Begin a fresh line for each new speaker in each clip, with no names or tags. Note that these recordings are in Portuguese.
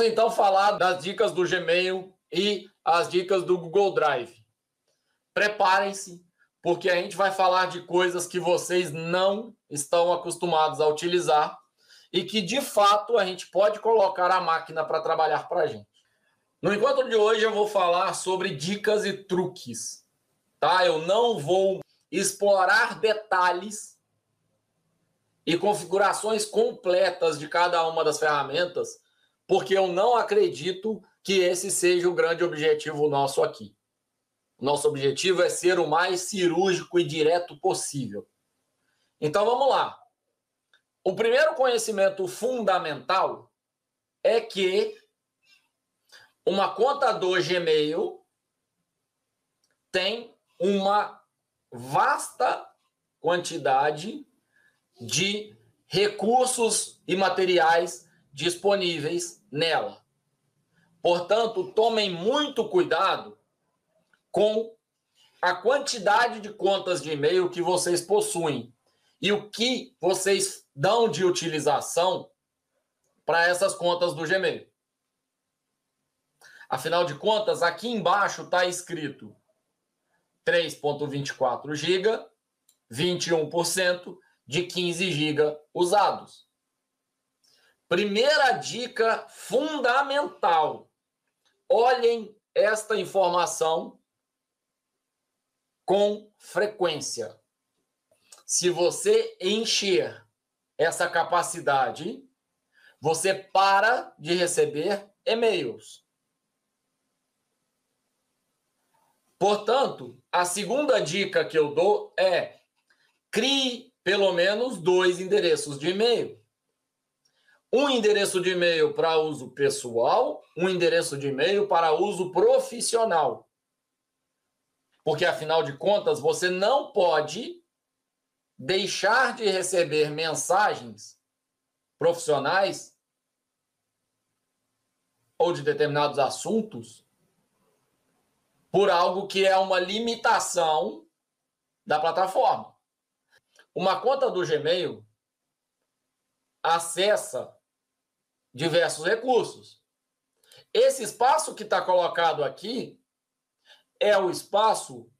Vamos então falar das dicas do Gmail e as dicas do Google Drive. Preparem-se, porque a gente vai falar de coisas que vocês não estão acostumados a utilizar e que de fato a gente pode colocar a máquina para trabalhar para a gente. No encontro de hoje eu vou falar sobre dicas e truques, tá? Eu não vou explorar detalhes e configurações completas de cada uma das ferramentas, porque eu não acredito que esse seja o grande objetivo nosso aqui. Nosso objetivo é ser o mais cirúrgico e direto possível. Então vamos lá. O primeiro conhecimento fundamental é que uma conta do Gmail tem uma vasta quantidade de recursos e materiais disponíveis nela. Portanto, tomem muito cuidado com a quantidade de contas de e-mail que vocês possuem e o que vocês dão de utilização para essas contas do Gmail. Afinal de contas, aqui embaixo está escrito 3.24 GB, 21% de 15 GB usados. Primeira dica fundamental: olhem esta informação com frequência. Se você encher essa capacidade, você para de receber e-mails. Portanto, a segunda dica que eu dou é crie pelo menos dois endereços de e-mail. Um endereço de e-mail para uso pessoal, um endereço de e-mail para uso profissional. Porque, afinal de contas, você não pode deixar de receber mensagens profissionais ou de determinados assuntos por algo que é uma limitação da plataforma. Uma conta do Gmail acessa diversos recursos. Esse espaço que está colocado aqui é o espaço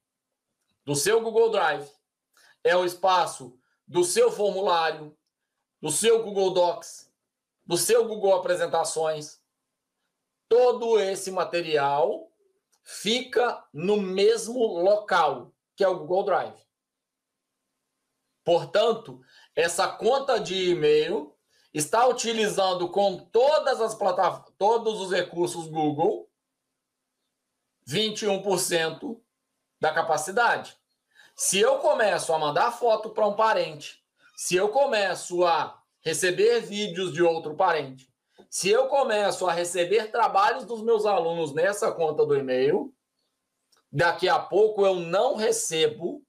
do seu Google Drive, é o espaço do seu formulário, do seu Google Docs, do seu Google Apresentações. Todo esse material fica no mesmo local, que é o Google Drive. Portanto, essa conta de e-mail está utilizando com todas as plataformas, todos os recursos Google 21% da capacidade. Se eu começo a mandar foto para um parente, se eu começo a receber vídeos de outro parente, se eu começo a receber trabalhos dos meus alunos nessa conta do e-mail, daqui a pouco eu não recebo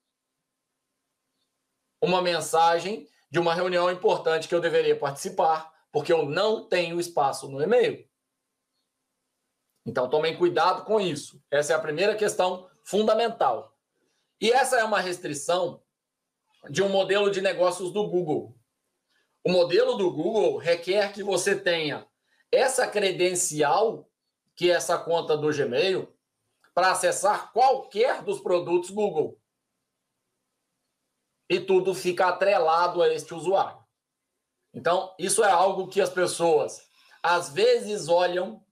uma mensagem de uma reunião importante que eu deveria participar, porque eu não tenho espaço no e-mail. Então tomem cuidado com isso. Essa é a primeira questão fundamental. E essa é uma restrição de um modelo de negócios do Google. O modelo do Google requer que você tenha essa credencial, que é essa conta do Gmail, para acessar qualquer dos produtos Google. E tudo fica atrelado a este usuário. Então, isso é algo que as pessoas às vezes olham,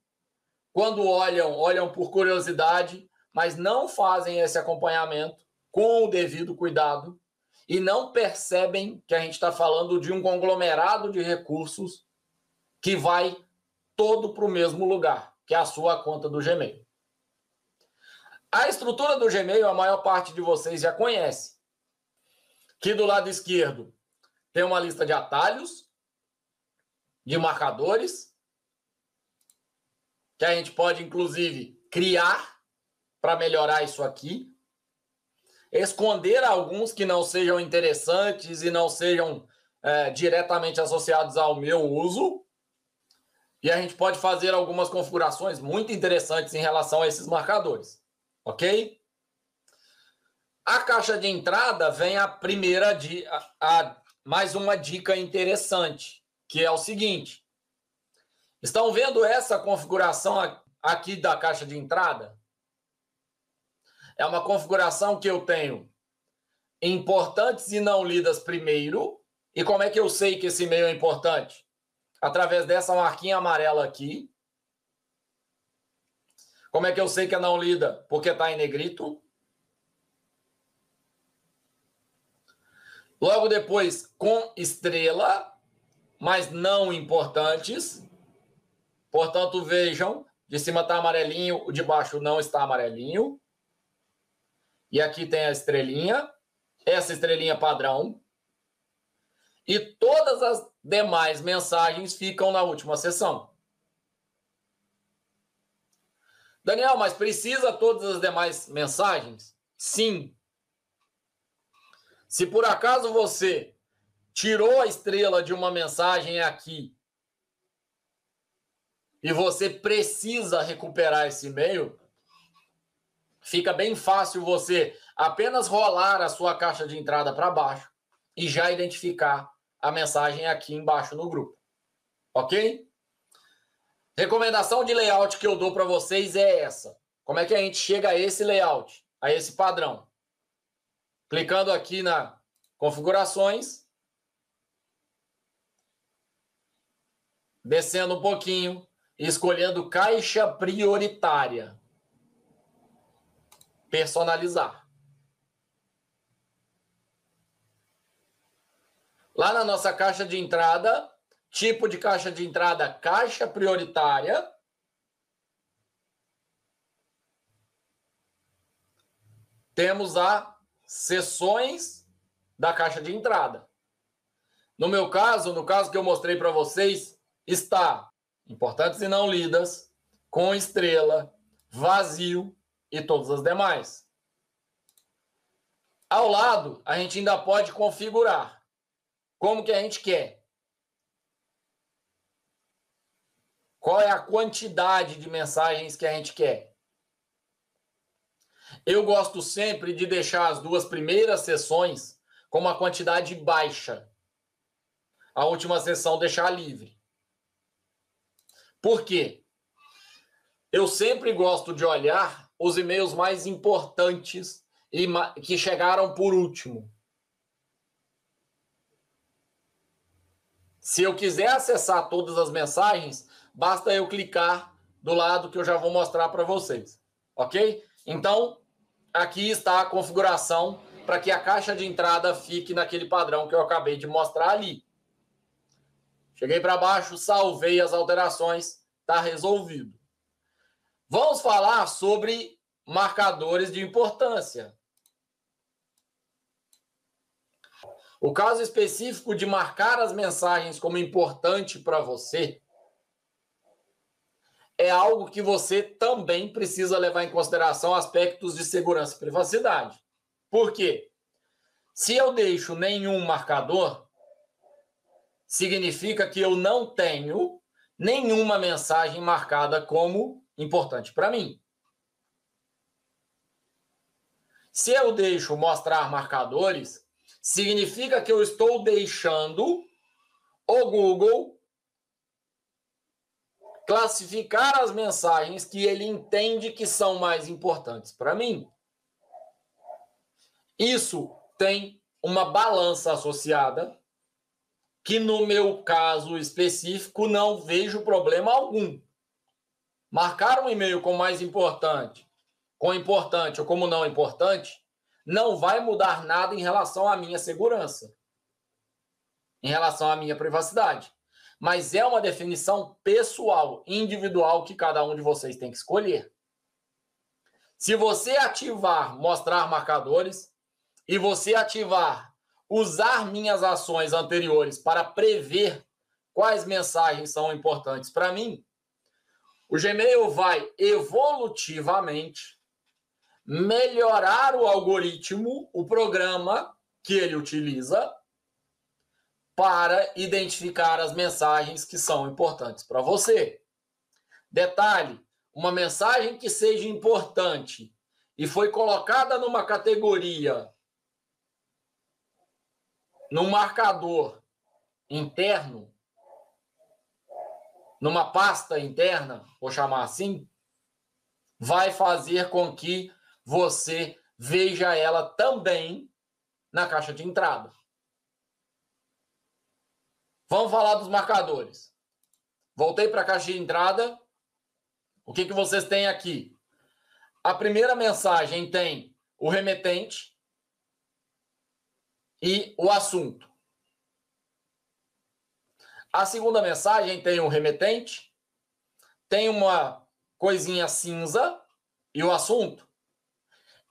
quando olham, olham por curiosidade, mas não fazem esse acompanhamento com o devido cuidado e não percebem que a gente está falando de um conglomerado de recursos que vai todo para o mesmo lugar, que é a sua conta do Gmail. A estrutura do Gmail, a maior parte de vocês já conhece. Que do lado esquerdo tem uma lista de atalhos, de marcadores, que a gente pode, inclusive, criar para melhorar isso aqui. Esconder alguns que não sejam interessantes e não sejam é, diretamente associados ao meu uso. E a gente pode fazer algumas configurações muito interessantes em relação a esses marcadores. Ok? A caixa de entrada vem a primeira de a, a, mais uma dica interessante, que é o seguinte: Estão vendo essa configuração aqui da caixa de entrada? É uma configuração que eu tenho importantes e não lidas primeiro. E como é que eu sei que esse e-mail é importante? Através dessa marquinha amarela aqui. Como é que eu sei que é não lida? Porque está em negrito. Logo depois, com estrela, mas não importantes. Portanto, vejam, de cima está amarelinho, o de baixo não está amarelinho. E aqui tem a estrelinha, essa estrelinha padrão. E todas as demais mensagens ficam na última sessão. Daniel, mas precisa todas as demais mensagens? Sim. Se por acaso você tirou a estrela de uma mensagem aqui e você precisa recuperar esse e-mail, fica bem fácil você apenas rolar a sua caixa de entrada para baixo e já identificar a mensagem aqui embaixo no grupo. Ok? Recomendação de layout que eu dou para vocês é essa. Como é que a gente chega a esse layout, a esse padrão? Clicando aqui na configurações, descendo um pouquinho, escolhendo caixa prioritária. Personalizar. Lá na nossa caixa de entrada, tipo de caixa de entrada, caixa prioritária. Temos a sessões da caixa de entrada. No meu caso, no caso que eu mostrei para vocês, está importantes e não lidas, com estrela, vazio e todas as demais. Ao lado, a gente ainda pode configurar como que a gente quer. Qual é a quantidade de mensagens que a gente quer? Eu gosto sempre de deixar as duas primeiras sessões com uma quantidade baixa. A última sessão deixar livre. Por quê? Eu sempre gosto de olhar os e-mails mais importantes e que chegaram por último. Se eu quiser acessar todas as mensagens, basta eu clicar do lado que eu já vou mostrar para vocês. Ok? Então, aqui está a configuração para que a caixa de entrada fique naquele padrão que eu acabei de mostrar ali. Cheguei para baixo, salvei as alterações, está resolvido. Vamos falar sobre marcadores de importância. O caso específico de marcar as mensagens como importante para você é algo que você também precisa levar em consideração aspectos de segurança e privacidade. Por quê? Se eu deixo nenhum marcador, significa que eu não tenho nenhuma mensagem marcada como importante para mim. Se eu deixo mostrar marcadores, significa que eu estou deixando o Google classificar as mensagens que ele entende que são mais importantes para mim. Isso tem uma balança associada que no meu caso específico não vejo problema algum. Marcar um e-mail como mais importante, com importante ou como não importante, não vai mudar nada em relação à minha segurança, em relação à minha privacidade. Mas é uma definição pessoal, individual, que cada um de vocês tem que escolher. Se você ativar mostrar marcadores e você ativar usar minhas ações anteriores para prever quais mensagens são importantes para mim, o Gmail vai evolutivamente melhorar o algoritmo, o programa que ele utiliza para identificar as mensagens que são importantes para você. Detalhe: uma mensagem que seja importante e foi colocada numa categoria no marcador interno, numa pasta interna, vou chamar assim, vai fazer com que você veja ela também na caixa de entrada. Vamos falar dos marcadores. Voltei para a caixa de entrada. O que, que vocês têm aqui? A primeira mensagem tem o remetente e o assunto. A segunda mensagem tem o remetente, tem uma coisinha cinza e o assunto.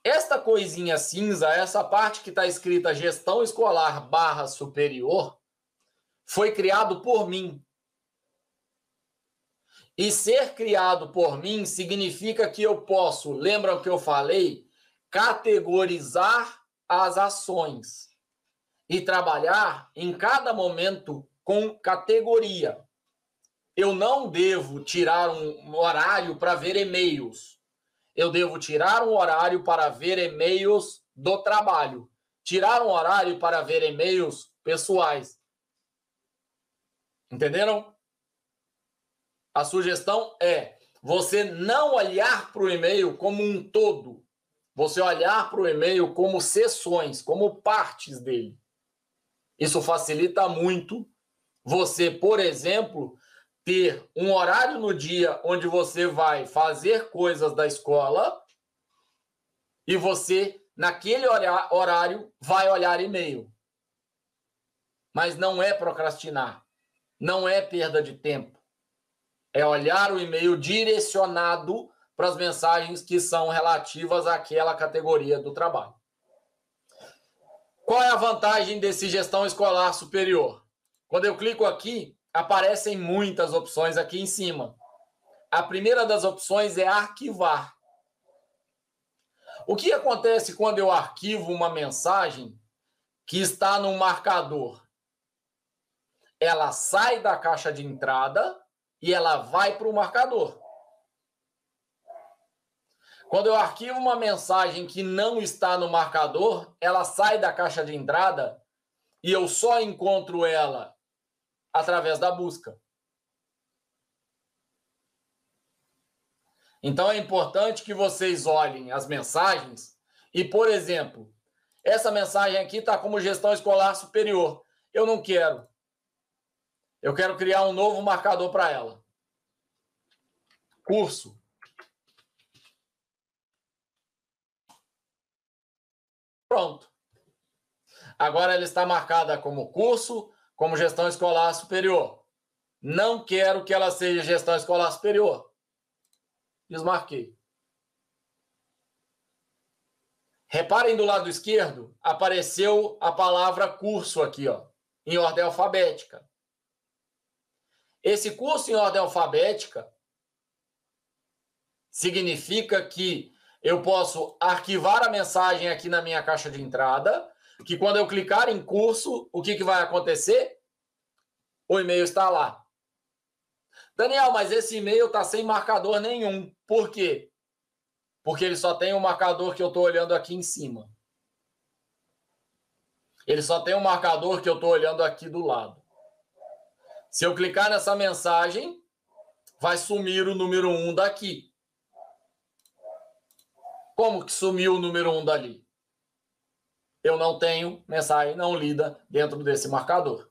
Esta coisinha cinza, essa parte que está escrita gestão escolar barra superior, foi criado por mim. E ser criado por mim significa que eu posso, lembram que eu falei, categorizar as ações e trabalhar em cada momento com categoria. Eu não devo tirar um horário para ver e-mails. Eu devo tirar um horário para ver e-mails do trabalho. Tirar um horário para ver e-mails pessoais. Entenderam? A sugestão é você não olhar para o e-mail como um todo. Você olhar para o e-mail como sessões, como partes dele. Isso facilita muito você, por exemplo, ter um horário no dia onde você vai fazer coisas da escola e você, naquele horário, vai olhar e-mail. Mas não é procrastinar, não é perda de tempo. É olhar o e-mail direcionado para as mensagens que são relativas àquela categoria do trabalho. Qual é a vantagem desse gestão escolar superior? Quando eu clico aqui, aparecem muitas opções aqui em cima. A primeira das opções é arquivar. O que acontece quando eu arquivo uma mensagem que está no marcador? Ela sai da caixa de entrada e ela vai para o marcador. Quando eu arquivo uma mensagem que não está no marcador, ela sai da caixa de entrada e eu só encontro ela através da busca. Então é importante que vocês olhem as mensagens e, por exemplo, essa mensagem aqui está como gestão escolar superior. Eu não quero. Eu quero criar um novo marcador para ela. Curso. Pronto. Agora ela está marcada como curso como gestão escolar superior. Não quero que ela seja gestão escolar superior. Desmarquei. Reparem do lado esquerdo, apareceu a palavra curso aqui, ó, em ordem alfabética. Esse curso em ordem alfabética significa que eu posso arquivar a mensagem aqui na minha caixa de entrada que quando eu clicar em curso, o que, que vai acontecer? O e-mail está lá. Daniel, mas esse e-mail está sem marcador nenhum. Por quê? Porque ele só tem o um marcador que eu estou olhando aqui em cima. Ele só tem o um marcador que eu estou olhando aqui do lado. Se eu clicar nessa mensagem, vai sumir o número 1 um daqui. Como que sumiu o número 1 um dali? eu não tenho mensagem não lida dentro desse marcador.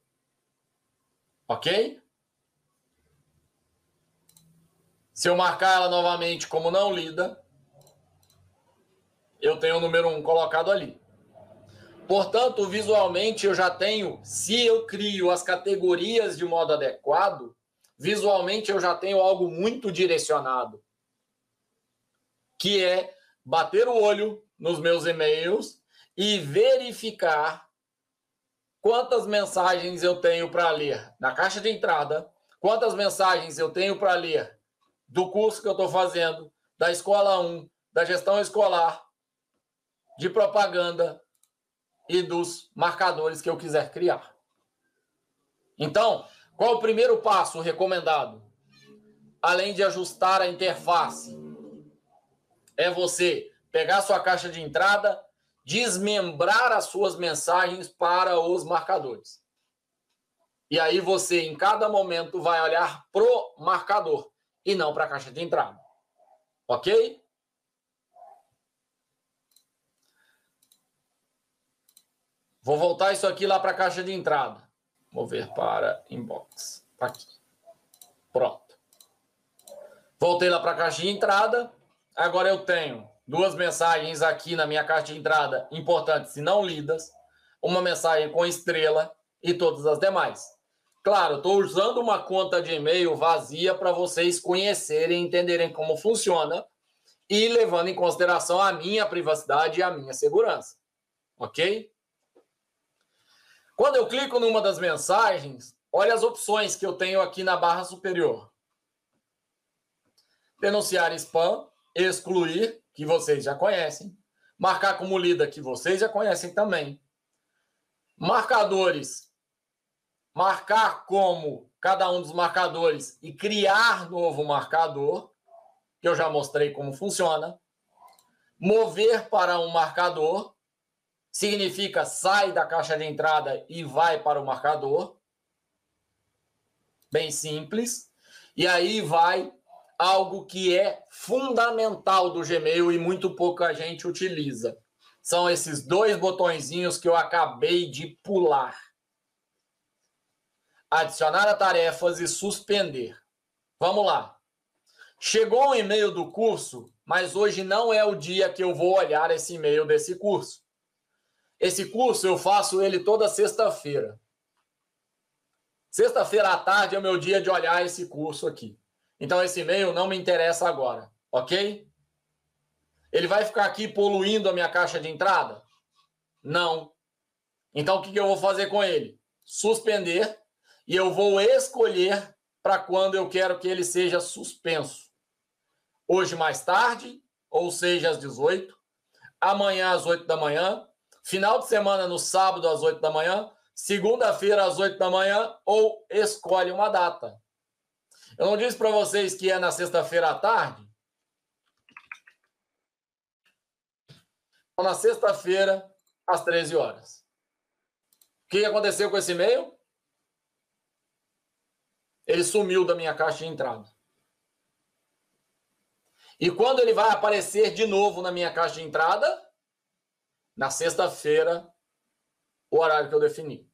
Ok? Se eu marcar ela novamente como não lida, eu tenho o número 1 um colocado ali. Portanto, visualmente eu já tenho, se eu crio as categorias de modo adequado, visualmente eu já tenho algo muito direcionado, que é bater o olho nos meus e-mails e verificar quantas mensagens eu tenho para ler na caixa de entrada, quantas mensagens eu tenho para ler do curso que eu estou fazendo, da escola 1, da gestão escolar, de propaganda e dos marcadores que eu quiser criar. Então, qual o primeiro passo recomendado? Além de ajustar a interface, é você pegar sua caixa de entrada desmembrar as suas mensagens para os marcadores. E aí você, em cada momento, vai olhar pro marcador e não para a caixa de entrada. Ok? Vou voltar isso aqui lá para a caixa de entrada. Mover para inbox. Tá aqui. Pronto. Voltei lá para a caixa de entrada. Agora eu tenho duas mensagens aqui na minha caixa de entrada importantes e não lidas. Uma mensagem com estrela e todas as demais. Claro, estou usando uma conta de e-mail vazia para vocês conhecerem, entenderem como funciona e levando em consideração a minha privacidade e a minha segurança. Ok? Quando eu clico numa das mensagens, olha as opções que eu tenho aqui na barra superior. Denunciar spam, excluir, que vocês já conhecem. Marcar como lida, que vocês já conhecem também. Marcadores. Marcar como cada um dos marcadores e criar novo marcador, que eu já mostrei como funciona. Mover para um marcador, significa sai da caixa de entrada e vai para o marcador. Bem simples. E aí vai algo que é fundamental do Gmail e muito pouca gente utiliza. São esses dois botõezinhos que eu acabei de pular. Adicionar a tarefas e suspender. Vamos lá. Chegou um e-mail do curso, mas hoje não é o dia que eu vou olhar esse e-mail desse curso. Esse curso eu faço ele toda sexta-feira. Sexta-feira à tarde é o meu dia de olhar esse curso aqui. Então esse e-mail não me interessa agora, ok? Ele vai ficar aqui poluindo a minha caixa de entrada? Não. Então o que eu vou fazer com ele? Suspender e eu vou escolher para quando eu quero que ele seja suspenso. Hoje mais tarde, ou seja, às 18, amanhã às 8 da manhã, final de semana no sábado às 8 da manhã, segunda-feira às 8 da manhã, ou escolhe uma data. Eu não disse para vocês que é na sexta-feira à tarde? Então, na sexta-feira, às 13 horas. O que aconteceu com esse e-mail? Ele sumiu da minha caixa de entrada. E quando ele vai aparecer de novo na minha caixa de entrada? Na sexta-feira, o horário que eu defini.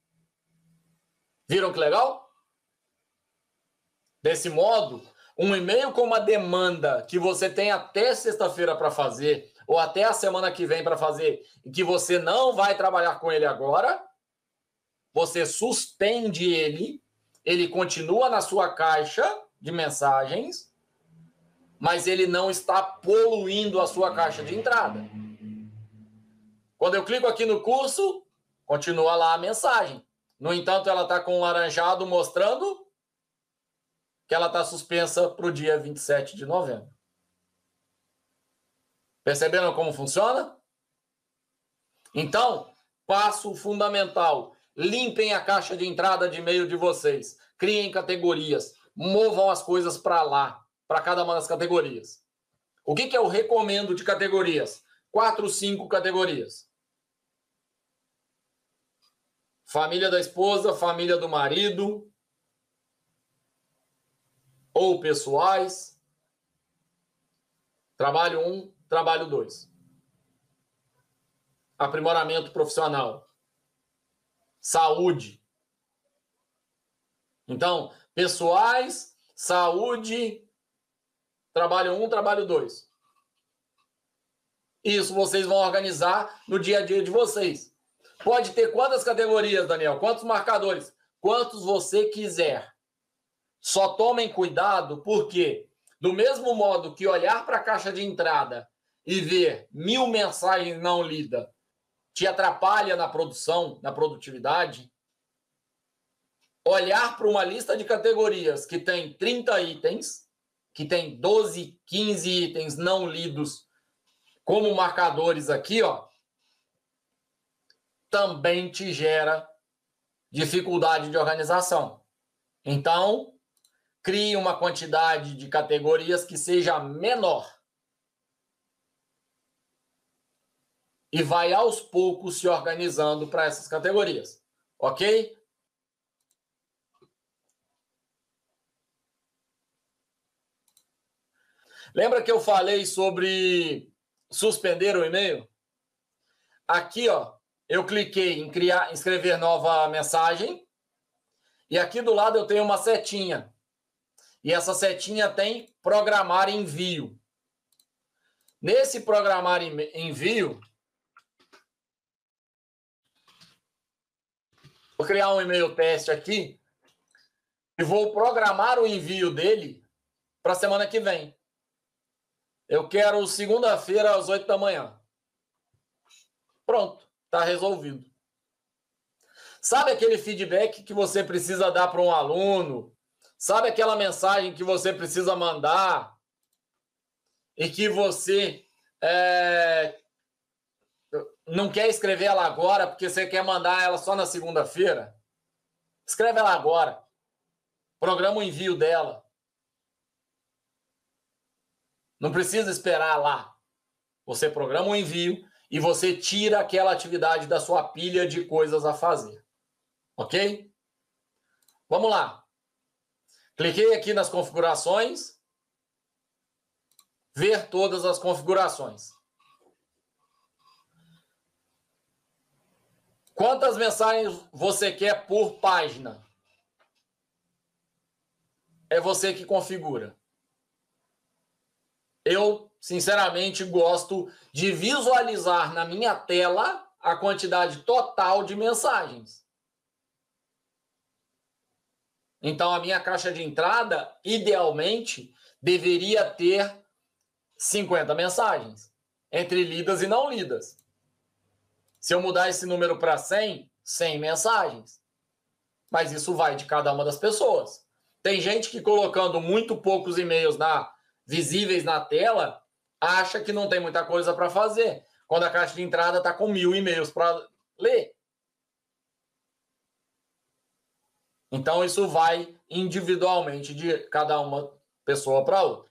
Viram que legal? Desse modo, um e-mail com uma demanda que você tem até sexta-feira para fazer, ou até a semana que vem para fazer, e que você não vai trabalhar com ele agora, você suspende ele, ele continua na sua caixa de mensagens, mas ele não está poluindo a sua caixa de entrada. Quando eu clico aqui no curso, continua lá a mensagem. No entanto, ela está com um laranjado mostrando que ela está suspensa para o dia 27 de novembro. Perceberam como funciona? Então, passo fundamental: limpem a caixa de entrada de e-mail de vocês, criem categorias, movam as coisas para lá, para cada uma das categorias. O que, que eu recomendo de categorias? Quatro, cinco categorias. Família da esposa, família do marido, ou pessoais. Trabalho 1, um, trabalho 2. Aprimoramento profissional. Saúde. Então, pessoais, saúde, trabalho 1, um, trabalho 2. Isso vocês vão organizar no dia a dia de vocês. Pode ter quantas categorias, Daniel? Quantos marcadores? Quantos você quiser. Só tomem cuidado, porque do mesmo modo que olhar para a caixa de entrada e ver mil mensagens não lidas te atrapalha na produção, na produtividade, olhar para uma lista de categorias que tem 30 itens, que tem 12, 15 itens não lidos como marcadores aqui, ó, também te gera dificuldade de organização. Então, crie uma quantidade de categorias que seja menor. E vai aos poucos se organizando para essas categorias. Ok? Lembra que eu falei sobre suspender o e-mail? Aqui, ó, eu cliquei em criar, escrever nova mensagem. E aqui do lado eu tenho uma setinha. E essa setinha tem programar envio. Nesse programar envio, vou criar um e-mail teste aqui e vou programar o envio dele para semana que vem. Eu quero segunda-feira às 8 da manhã. Pronto, está resolvido. Sabe aquele feedback que você precisa dar para um aluno? Sabe aquela mensagem que você precisa mandar e que você é, não quer escrever ela agora porque você quer mandar ela só na segunda-feira? Escreve ela agora. Programa o envio dela. Não precisa esperar lá. Você programa o envio e você tira aquela atividade da sua pilha de coisas a fazer. Ok? Vamos lá. Cliquei aqui nas configurações. Ver todas as configurações. Quantas mensagens você quer por página? É você que configura. Eu, sinceramente, gosto de visualizar na minha tela a quantidade total de mensagens. Então, a minha caixa de entrada, idealmente, deveria ter 50 mensagens, entre lidas e não lidas. Se eu mudar esse número para 100, 100 mensagens. Mas isso vai de cada uma das pessoas. Tem gente que colocando muito poucos e-mails na visíveis na tela acha que não tem muita coisa para fazer, quando a caixa de entrada está com mil e-mails para ler. Então, isso vai individualmente de cada uma pessoa para outra.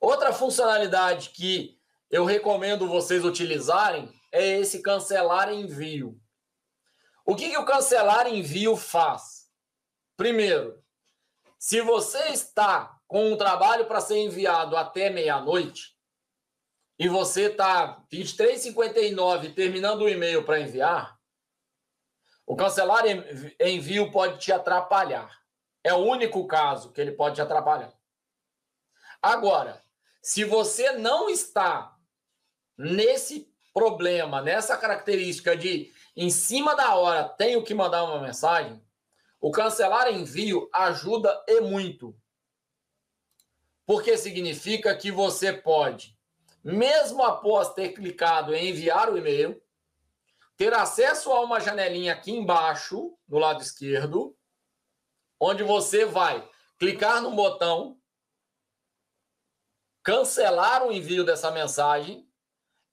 Outra funcionalidade que eu recomendo vocês utilizarem é esse cancelar envio. O que, que o cancelar envio faz? Primeiro, se você está com um trabalho para ser enviado até meia-noite e você está 23h59 terminando o e-mail para enviar, o cancelar envio pode te atrapalhar. É o único caso que ele pode te atrapalhar. Agora, se você não está nesse problema, nessa característica de em cima da hora tenho que mandar uma mensagem, o cancelar envio ajuda e muito. Porque significa que você pode, mesmo após ter clicado em enviar o e-mail, ter acesso a uma janelinha aqui embaixo, no lado esquerdo, onde você vai clicar no botão cancelar o envio dessa mensagem.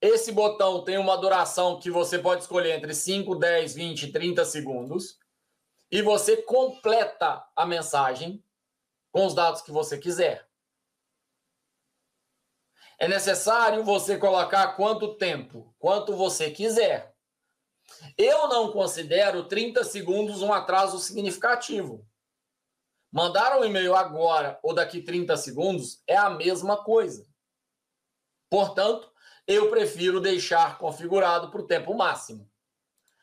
Esse botão tem uma duração que você pode escolher entre 5, 10, 20, 30 segundos. E você completa a mensagem com os dados que você quiser. É necessário você colocar quanto tempo, quanto você quiser. Eu não considero 30 segundos um atraso significativo. Mandar um e-mail agora ou daqui 30 segundos é a mesma coisa. Portanto, eu prefiro deixar configurado para o tempo máximo.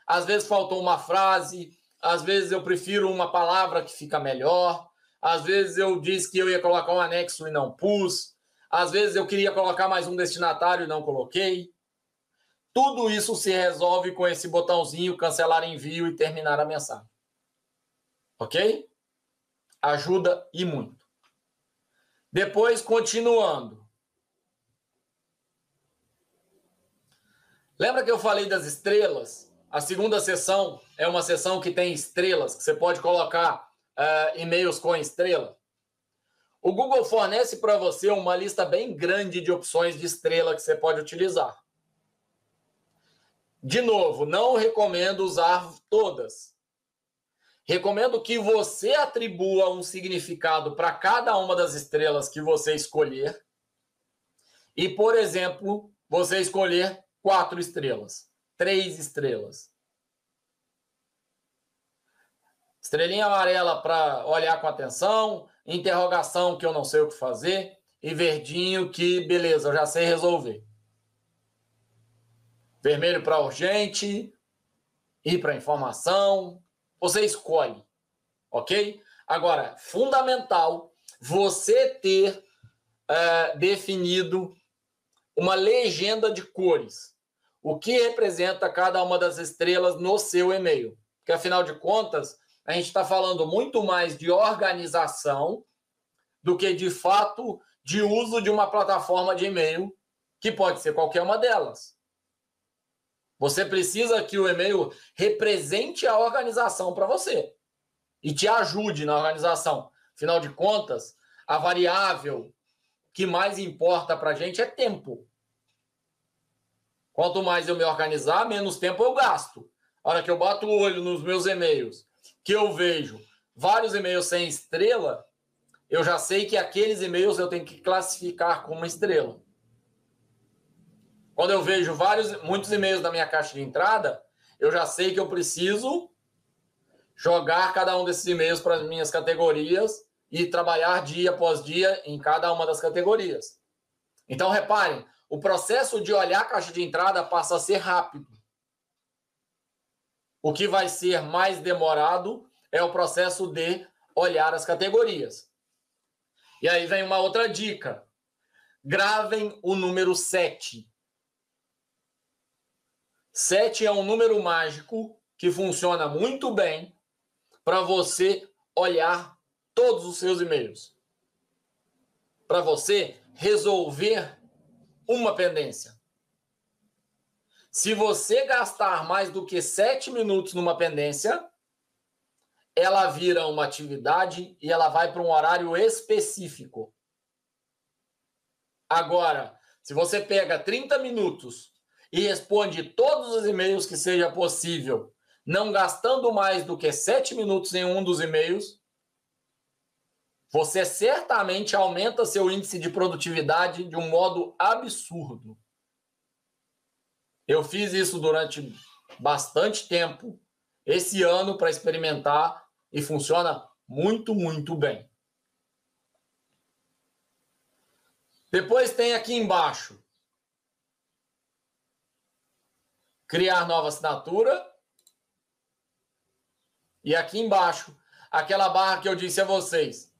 Às vezes faltou uma frase, às vezes eu prefiro uma palavra que fica melhor, às vezes eu disse que eu ia colocar um anexo e não pus, às vezes eu queria colocar mais um destinatário e não coloquei. Tudo isso se resolve com esse botãozinho cancelar envio e terminar a mensagem. Ok? Ajuda e muito. Depois, continuando. Lembra que eu falei das estrelas? A segunda sessão é uma sessão que tem estrelas, que você pode colocar uh, e-mails com estrela. O Google fornece para você uma lista bem grande de opções de estrela que você pode utilizar. De novo, não recomendo usar todas. Recomendo que você atribua um significado para cada uma das estrelas que você escolher. E, por exemplo, você escolher quatro estrelas, três estrelas. Estrelinha amarela para olhar com atenção, interrogação que eu não sei o que fazer, e verdinho que, beleza, eu já sei resolver. Vermelho para urgente, ir para informação, você escolhe, ok? Agora, fundamental você ter é, definido uma legenda de cores. O que representa cada uma das estrelas no seu e-mail. Porque, afinal de contas, a gente está falando muito mais de organização do que, de fato, de uso de uma plataforma de e-mail, que pode ser qualquer uma delas. Você precisa que o e-mail represente a organização para você e te ajude na organização. Afinal de contas, a variável que mais importa para a gente é tempo. Quanto mais eu me organizar, menos tempo eu gasto. A hora que eu bato o olho nos meus e-mails, que eu vejo vários e-mails sem estrela, eu já sei que aqueles e-mails eu tenho que classificar como estrela. Quando eu vejo vários, muitos e-mails na minha caixa de entrada, eu já sei que eu preciso jogar cada um desses e-mails para as minhas categorias e trabalhar dia após dia em cada uma das categorias. Então, reparem, o processo de olhar a caixa de entrada passa a ser rápido. O que vai ser mais demorado é o processo de olhar as categorias. E aí vem uma outra dica. Gravem o número 7. 7 é um número mágico que funciona muito bem para você olhar todos os seus e-mails. Para você resolver uma pendência. Se você gastar mais do que sete minutos numa pendência, ela vira uma atividade e ela vai para um horário específico. Agora, se você pega 30 minutos e responde todos os e-mails que seja possível, não gastando mais do que sete minutos em um dos e-mails, você certamente aumenta seu índice de produtividade de um modo absurdo. Eu fiz isso durante bastante tempo, esse ano, para experimentar e funciona muito, muito bem. Depois tem aqui embaixo criar nova assinatura. E aqui embaixo, aquela barra que eu disse a vocês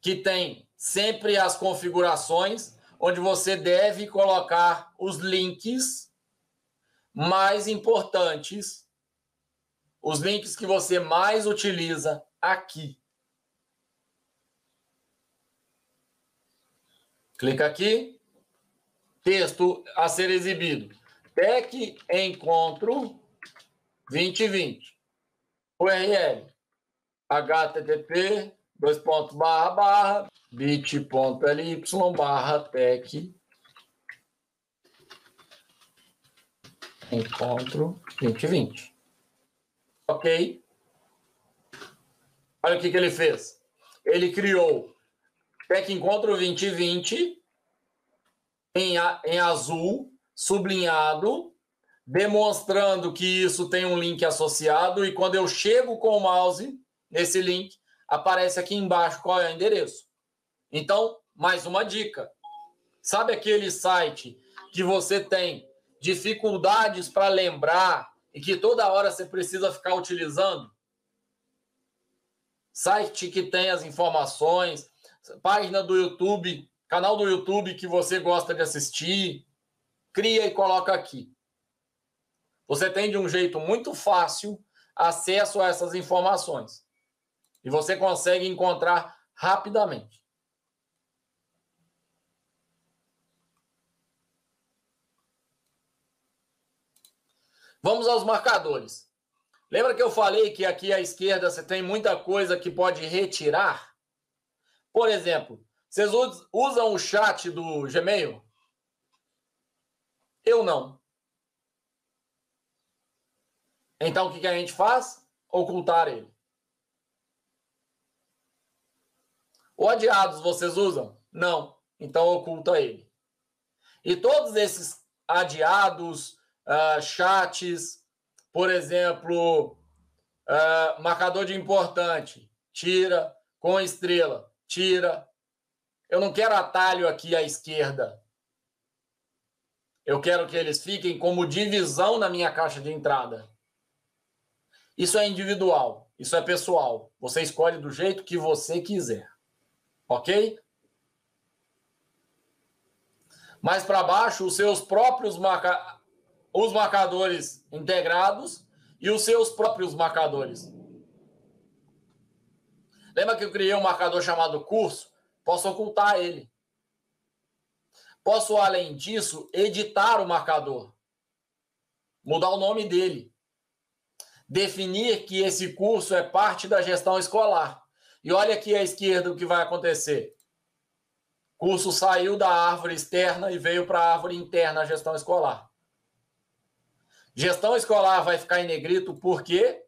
que tem sempre as configurações onde você deve colocar os links mais importantes, os links que você mais utiliza aqui. Clica aqui, texto a ser exibido. Tec Encontro 2020. URL http dois pontos, barra, barra, bit.ly, barra, tech, encontro 2020. Ok? Olha o que, que ele fez. Ele criou Tech Encontro 2020 em, em azul, sublinhado, demonstrando que isso tem um link associado. E quando eu chego com o mouse nesse link, aparece aqui embaixo qual é o endereço. Então, mais uma dica. Sabe aquele site que você tem dificuldades para lembrar e que toda hora você precisa ficar utilizando? Site que tem as informações, página do YouTube, canal do YouTube que você gosta de assistir, cria e coloca aqui. Você tem de um jeito muito fácil acesso a essas informações. E você consegue encontrar rapidamente. Vamos aos marcadores. Lembra que eu falei que aqui à esquerda você tem muita coisa que pode retirar? Por exemplo, vocês usam o chat do Gmail? Eu não. Então o que a gente faz? Ocultar ele. O adiados vocês usam? Não. Então oculta ele. E todos esses adiados, uh, chats, por exemplo, uh, marcador de importante, tira, com estrela, tira. Eu não quero atalho aqui à esquerda. Eu quero que eles fiquem como divisão na minha caixa de entrada. Isso é individual, isso é pessoal. Você escolhe do jeito que você quiser. Ok? Mais para baixo, os seus próprios marca... os marcadores integrados e os seus próprios marcadores. Lembra que eu criei um marcador chamado curso? Posso ocultar ele. Posso, além disso, editar o marcador. Mudar o nome dele. Definir que esse curso é parte da gestão escolar. E olha aqui à esquerda o que vai acontecer. Curso saiu da árvore externa e veio para a árvore interna, a gestão escolar. Gestão escolar vai ficar em negrito por quê?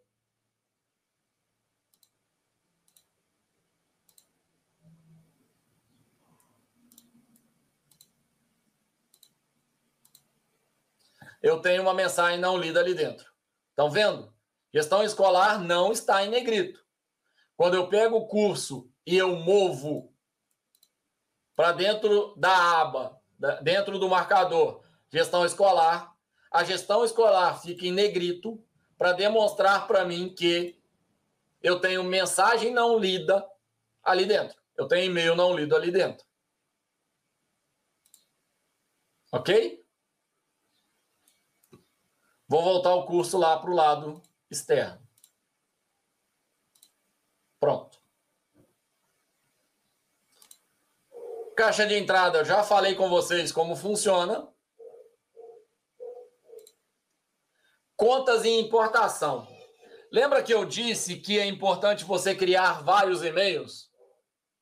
Eu tenho uma mensagem não lida ali dentro. Estão vendo? Gestão escolar não está em negrito. Quando eu pego o curso e eu movo para dentro da aba, dentro do marcador, gestão escolar, a gestão escolar fica em negrito para demonstrar para mim que eu tenho mensagem não lida ali dentro. Eu tenho e-mail não lido ali dentro. Ok? Vou voltar o curso lá para o lado externo. Pronto. Caixa de entrada, já falei com vocês como funciona. Contas em importação. Lembra que eu disse que é importante você criar vários e-mails?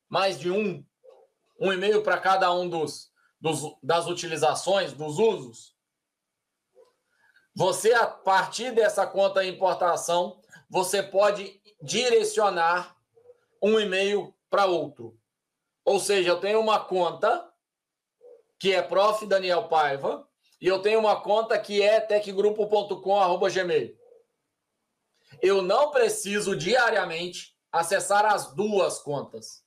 Mais de um? Um e-mail para cada um dos, dos, das utilizações, dos usos? Você, a partir dessa conta em importação, você pode direcionar um e-mail para outro. Ou seja, eu tenho uma conta que é prof. Daniel Paiva, e eu tenho uma conta que é techgrupo.com@gmail. Eu não preciso diariamente acessar as duas contas.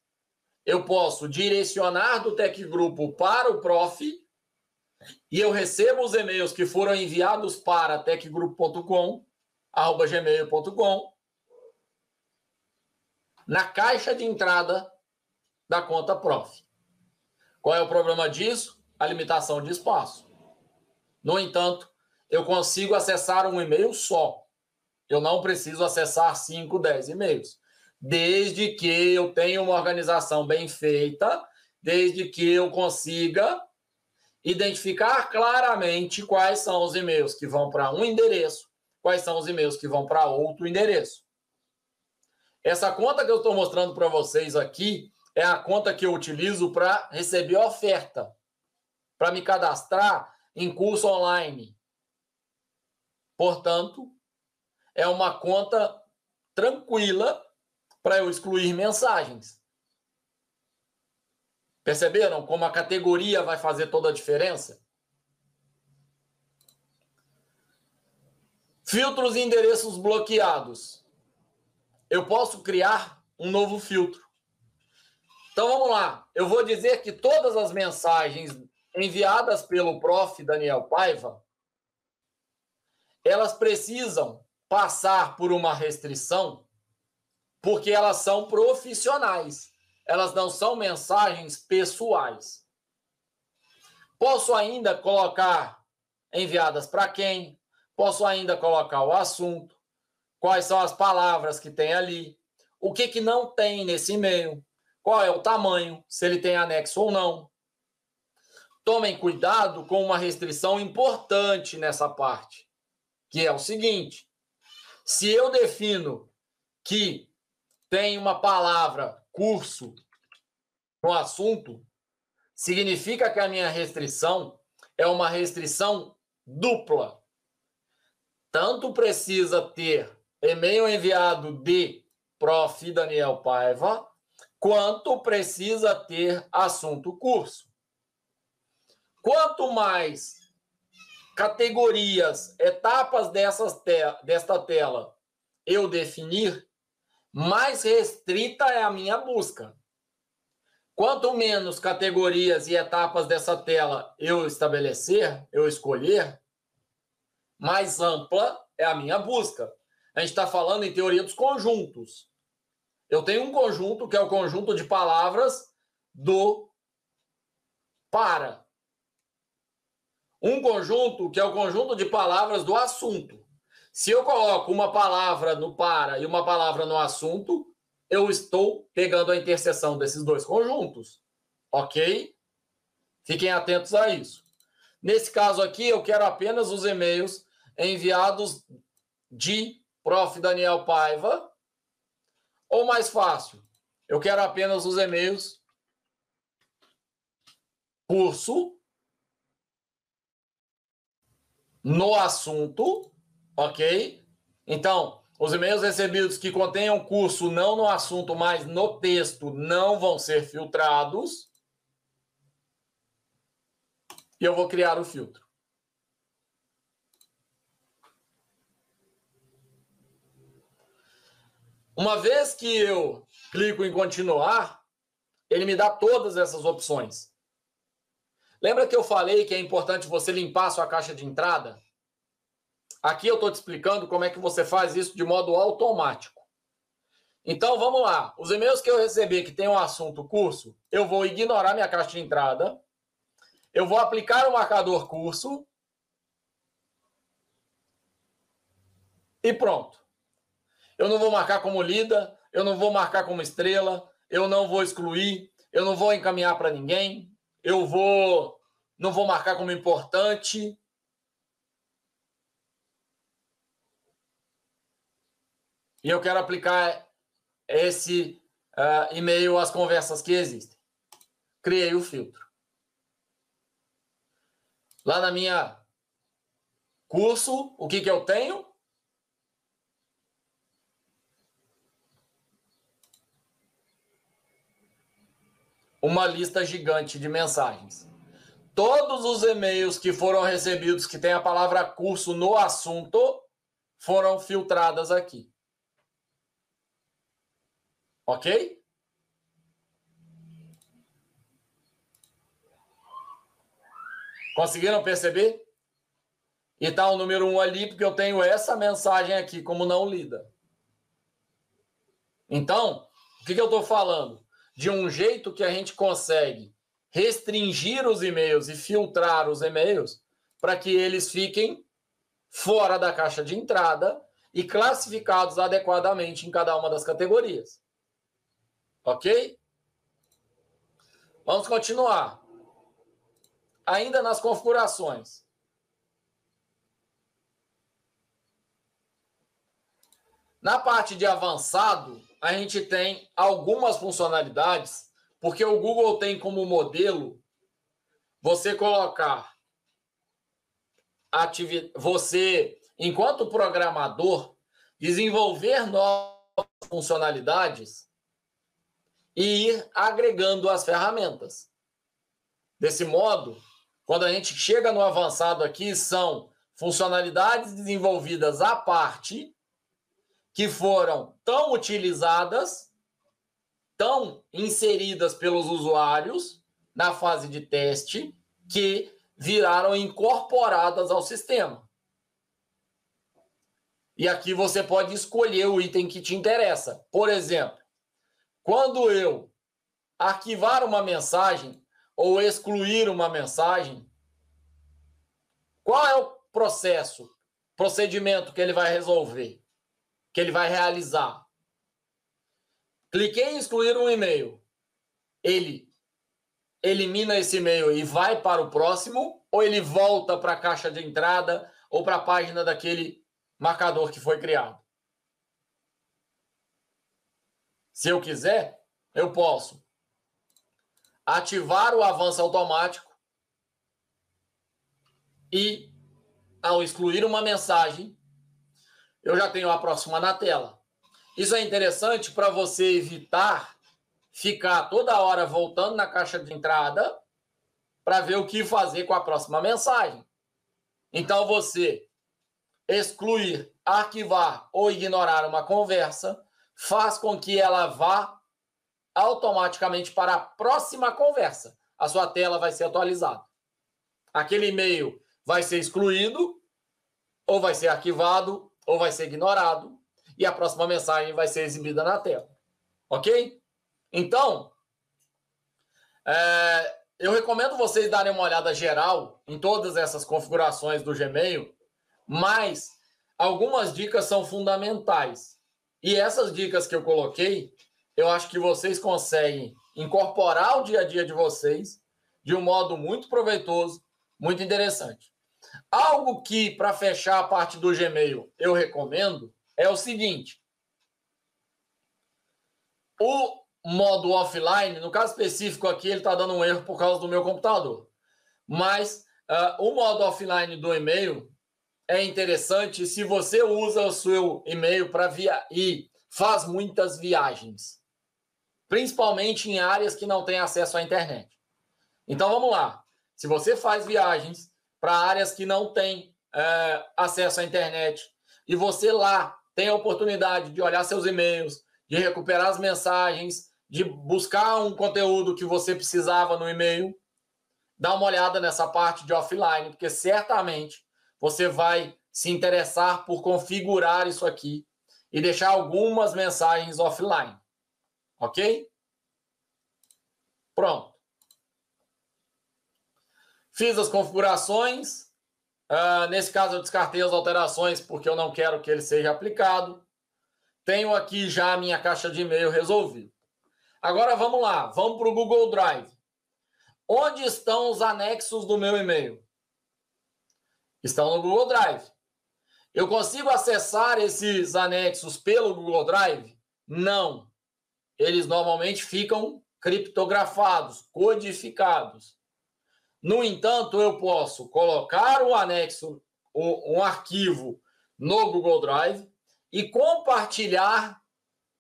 Eu posso direcionar do TecGrupo para o Prof e eu recebo os e-mails que foram enviados para techgrupo.com gmail.com na caixa de entrada da conta Prof. Qual é o problema disso? A limitação de espaço. No entanto, eu consigo acessar um e-mail só. Eu não preciso acessar 5, 10 e-mails. Desde que eu tenha uma organização bem feita, desde que eu consiga identificar claramente quais são os e-mails que vão para um endereço, quais são os e-mails que vão para outro endereço. Essa conta que eu estou mostrando para vocês aqui é a conta que eu utilizo para receber oferta, para me cadastrar em curso online. Portanto, é uma conta tranquila para eu excluir mensagens. Perceberam como a categoria vai fazer toda a diferença? Filtros e endereços bloqueados. Eu posso criar um novo filtro. Então vamos lá. Eu vou dizer que todas as mensagens enviadas pelo prof. Daniel Paiva, elas precisam passar por uma restrição porque elas são profissionais. Elas não são mensagens pessoais. Posso ainda colocar enviadas para quem? Posso ainda colocar o assunto, quais são as palavras que tem ali, o que, que não tem nesse e-mail, qual é o tamanho, se ele tem anexo ou não. Tomem cuidado com uma restrição importante nessa parte, que é o seguinte: se eu defino que tem uma palavra curso no assunto, significa que a minha restrição é uma restrição dupla. Tanto precisa ter e-mail enviado de prof. Daniel Paiva, quanto precisa ter assunto curso. Quanto mais categorias, etapas dessas te desta tela eu definir, mais restrita é a minha busca. Quanto menos categorias e etapas dessa tela eu estabelecer, eu escolher, mais ampla é a minha busca. A gente está falando em teoria dos conjuntos. Eu tenho um conjunto que é o conjunto de palavras do para. Um conjunto que é o conjunto de palavras do assunto. Se eu coloco uma palavra no para e uma palavra no assunto, eu estou pegando a interseção desses dois conjuntos. Ok? Fiquem atentos a isso. Nesse caso aqui, eu quero apenas os e-mails enviados de Prof. Daniel Paiva. Ou mais fácil, eu quero apenas os e-mails curso no assunto, ok? Então, os e-mails recebidos que contenham curso não no assunto, mas no texto, não vão ser filtrados. E eu vou criar o filtro. Uma vez que eu clico em continuar, ele me dá todas essas opções. Lembra que eu falei que é importante você limpar a sua caixa de entrada? Aqui eu estou te explicando como é que você faz isso de modo automático. Então vamos lá. Os e-mails que eu receber que tem um assunto curso, eu vou ignorar minha caixa de entrada. Eu vou aplicar o marcador curso. E pronto. Eu não vou marcar como lida, eu não vou marcar como estrela, eu não vou excluir, eu não vou encaminhar para ninguém, eu vou não vou marcar como importante, e eu quero aplicar esse uh, e-mail às conversas que existem. Criei o filtro. Lá na minha curso, o que, que eu tenho? Uma lista gigante de mensagens. Todos os e-mails que foram recebidos que tem a palavra curso no assunto foram filtradas aqui. Ok? Conseguiram perceber? E está o número 1 um ali, porque eu tenho essa mensagem aqui como não lida. Então, o que, que eu estou falando? De um jeito que a gente consegue restringir os e-mails e filtrar os e-mails para que eles fiquem fora da caixa de entrada e classificados adequadamente em cada uma das categorias. Ok? Vamos continuar. Ainda nas configurações. Na parte de avançado, a gente tem algumas funcionalidades, porque o Google tem como modelo você colocar você, enquanto programador, desenvolver novas funcionalidades e ir agregando as ferramentas. Desse modo, quando a gente chega no avançado aqui, são funcionalidades desenvolvidas à parte que foram tão utilizadas, tão inseridas pelos usuários na fase de teste, que viraram incorporadas ao sistema. E aqui você pode escolher o item que te interessa. Por exemplo, quando eu arquivar uma mensagem ou excluir uma mensagem, qual é o processo, procedimento que ele vai resolver, que ele vai realizar? Cliquei em excluir um e-mail. Ele elimina esse e-mail e vai para o próximo, ou ele volta para a caixa de entrada ou para a página daquele marcador que foi criado? Se eu quiser, eu posso ativar o avanço automático e, ao excluir uma mensagem, eu já tenho a próxima na tela. Isso é interessante para você evitar ficar toda hora voltando na caixa de entrada para ver o que fazer com a próxima mensagem. Então, você excluir, arquivar ou ignorar uma conversa faz com que ela vá automaticamente para a próxima conversa. A sua tela vai ser atualizada. Aquele e-mail vai ser excluído, ou vai ser arquivado, ou vai ser ignorado, e a próxima mensagem vai ser exibida na tela. Ok? Então, é, eu recomendo vocês darem uma olhada geral em todas essas configurações do Gmail, mas algumas dicas são fundamentais. E essas dicas que eu coloquei, eu acho que vocês conseguem incorporar o dia a dia de vocês de um modo muito proveitoso, muito interessante. Algo que, para fechar a parte do Gmail, eu recomendo é o seguinte: o modo offline, no caso específico aqui, ele está dando um erro por causa do meu computador. Mas uh, o modo offline do e-mail é interessante se você usa o seu e-mail para via e faz muitas viagens, principalmente em áreas que não têm acesso à internet. Então vamos lá. Se você faz viagens para áreas que não têm é, acesso à internet e você lá tem a oportunidade de olhar seus e-mails, de recuperar as mensagens, de buscar um conteúdo que você precisava no e-mail, dá uma olhada nessa parte de offline, porque certamente você vai se interessar por configurar isso aqui e deixar algumas mensagens offline. Ok? Pronto. Fiz as configurações. Uh, nesse caso, eu descartei as alterações porque eu não quero que ele seja aplicado. Tenho aqui já a minha caixa de e-mail resolvida. Agora vamos lá, vamos para o Google Drive. Onde estão os anexos do meu e-mail? Estão no Google Drive. Eu consigo acessar esses anexos pelo Google Drive? Não. Eles normalmente ficam criptografados, codificados. No entanto, eu posso colocar o anexo, um arquivo no Google Drive e compartilhar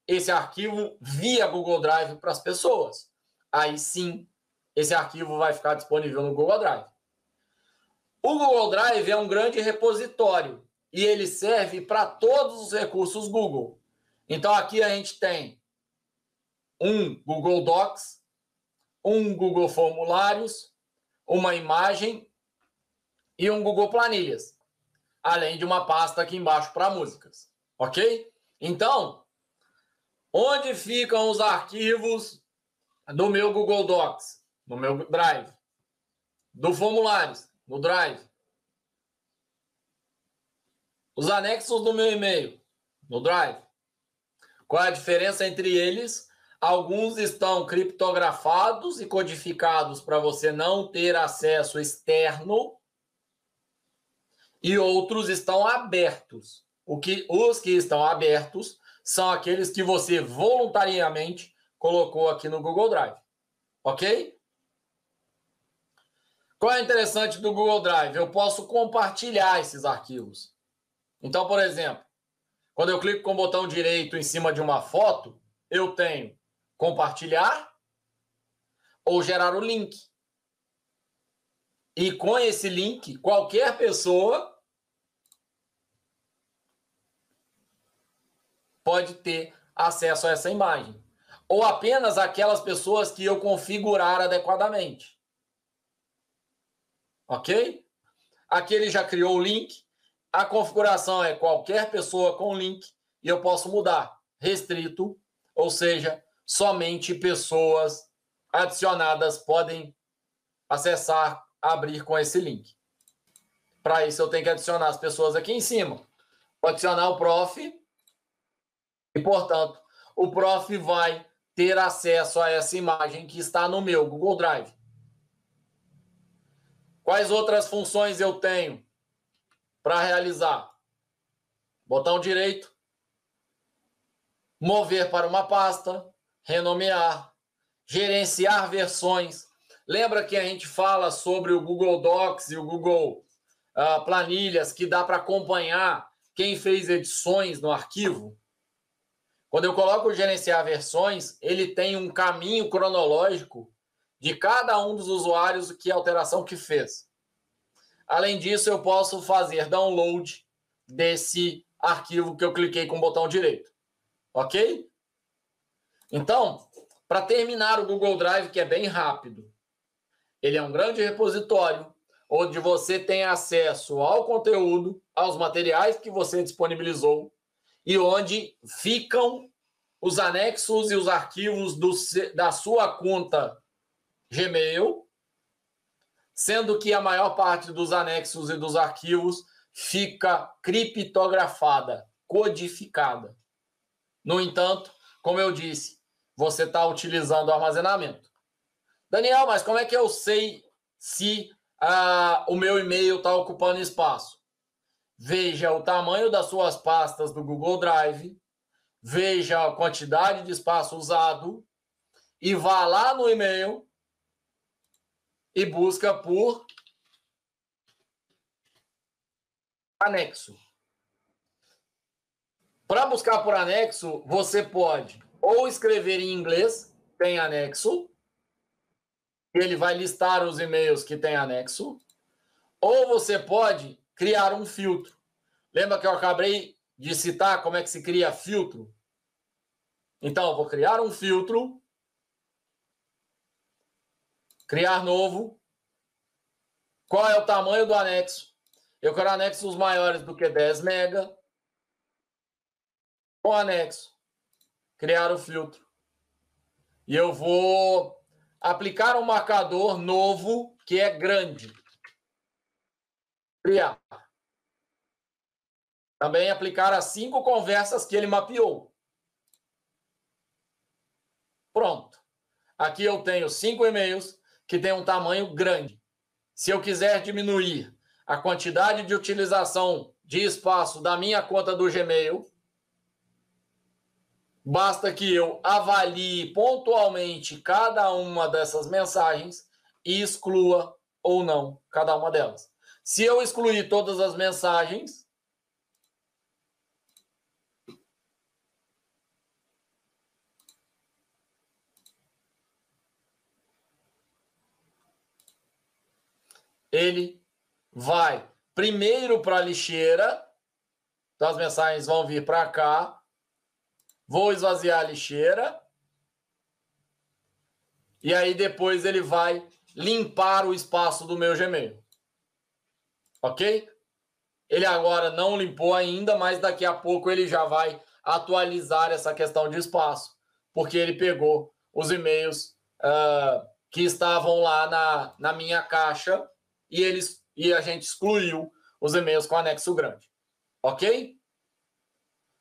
esse arquivo via Google Drive para as pessoas. Aí sim, esse arquivo vai ficar disponível no Google Drive. O Google Drive é um grande repositório e ele serve para todos os recursos Google. Então aqui a gente tem um Google Docs, um Google Formulários, uma imagem e um Google Planilhas, além de uma pasta aqui embaixo para músicas, ok? Então, onde ficam os arquivos do meu Google Docs, no meu Drive, do Formulários, no Drive, os anexos do meu e-mail, no Drive. Qual é a diferença entre eles? Alguns estão criptografados e codificados para você não ter acesso externo, e outros estão abertos. O que, os que estão abertos são aqueles que você voluntariamente colocou aqui no Google Drive. Ok? Qual é interessante do Google Drive? Eu posso compartilhar esses arquivos. Então, por exemplo, quando eu clico com o botão direito em cima de uma foto, eu tenho compartilhar ou gerar o link. E com esse link, qualquer pessoa pode ter acesso a essa imagem. Ou apenas aquelas pessoas que eu configurar adequadamente. Ok? Aqui ele já criou o link. A configuração é qualquer pessoa com link e eu posso mudar. Restrito, ou seja, somente pessoas adicionadas podem acessar, abrir com esse link. Para isso, eu tenho que adicionar as pessoas aqui em cima. Vou adicionar o prof. E, portanto, o prof vai ter acesso a essa imagem que está no meu Google Drive. Quais outras funções eu tenho? para realizar. Botão direito, mover para uma pasta, renomear, gerenciar versões. Lembra que a gente fala sobre o Google Docs e o Google uh, Planilhas, que dá para acompanhar quem fez edições no arquivo? Quando eu coloco gerenciar versões, ele tem um caminho cronológico de cada um dos usuários que alteração que fez. Além disso, eu posso fazer download desse arquivo que eu cliquei com o botão direito. Ok? Então, Para terminar o Google Drive, que é bem rápido, ele é um grande repositório onde você tem acesso ao conteúdo, aos materiais que você disponibilizou e onde ficam os anexos e os arquivos do, da sua conta Gmail, sendo que a maior parte dos anexos e dos arquivos fica criptografada, codificada. No entanto, como eu disse, você está utilizando o armazenamento. Daniel, mas como é que eu sei se ah, o meu e-mail está ocupando espaço? Veja o tamanho das suas pastas do Google Drive, veja a quantidade de espaço usado e vá lá no e-mail e busca por anexo. Para buscar por anexo, você pode ou escrever em inglês, tem anexo, ele vai listar os e-mails que tem anexo, ou você pode criar um filtro. Lembra que eu acabei de citar como é que se cria filtro? Então, eu vou criar um filtro, criar novo. Qual é o tamanho do anexo? Eu quero anexos maiores do que 10 mega. Com anexo, criar o filtro. E eu vou aplicar um marcador novo que é grande. Criar. Também aplicar as cinco conversas que ele mapeou. Pronto. Aqui eu tenho cinco e-mails que têm um tamanho grande. Se eu quiser diminuir a quantidade de utilização de espaço da minha conta do Gmail, basta que eu avalie pontualmente cada uma dessas mensagens e exclua ou não cada uma delas. Se eu excluir todas as mensagens, ele vai primeiro para a lixeira, então as mensagens vão vir para cá, vou esvaziar a lixeira, e aí depois ele vai limpar o espaço do meu Gmail. Ok? Ele agora não limpou ainda, mas daqui a pouco ele já vai atualizar essa questão de espaço, porque ele pegou os e-mails uh, que estavam lá na, na minha caixa e eles e a gente excluiu os e-mails com anexo grande. Ok?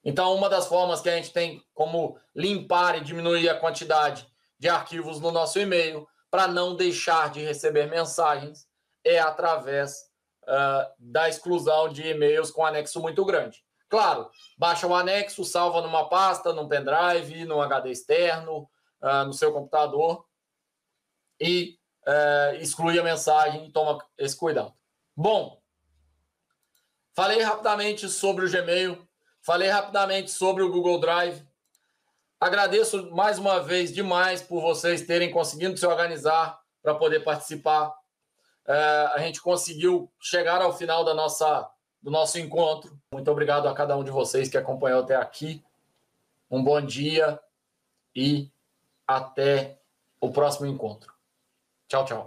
Então, uma das formas que a gente tem como limpar e diminuir a quantidade de arquivos no nosso e-mail para não deixar de receber mensagens é através uh, da exclusão de e-mails com anexo muito grande. Claro, baixa o anexo, salva numa pasta, num pendrive, num HD externo, uh, no seu computador e é, exclui a mensagem e toma esse cuidado. Bom, falei rapidamente sobre o Gmail, falei rapidamente sobre o Google Drive. Agradeço mais uma vez demais por vocês terem conseguido se organizar para poder participar. É, a gente conseguiu chegar ao final da nossa, do nosso encontro. Muito obrigado a cada um de vocês que acompanhou até aqui. Um bom dia e até o próximo encontro. Tchau, tchau.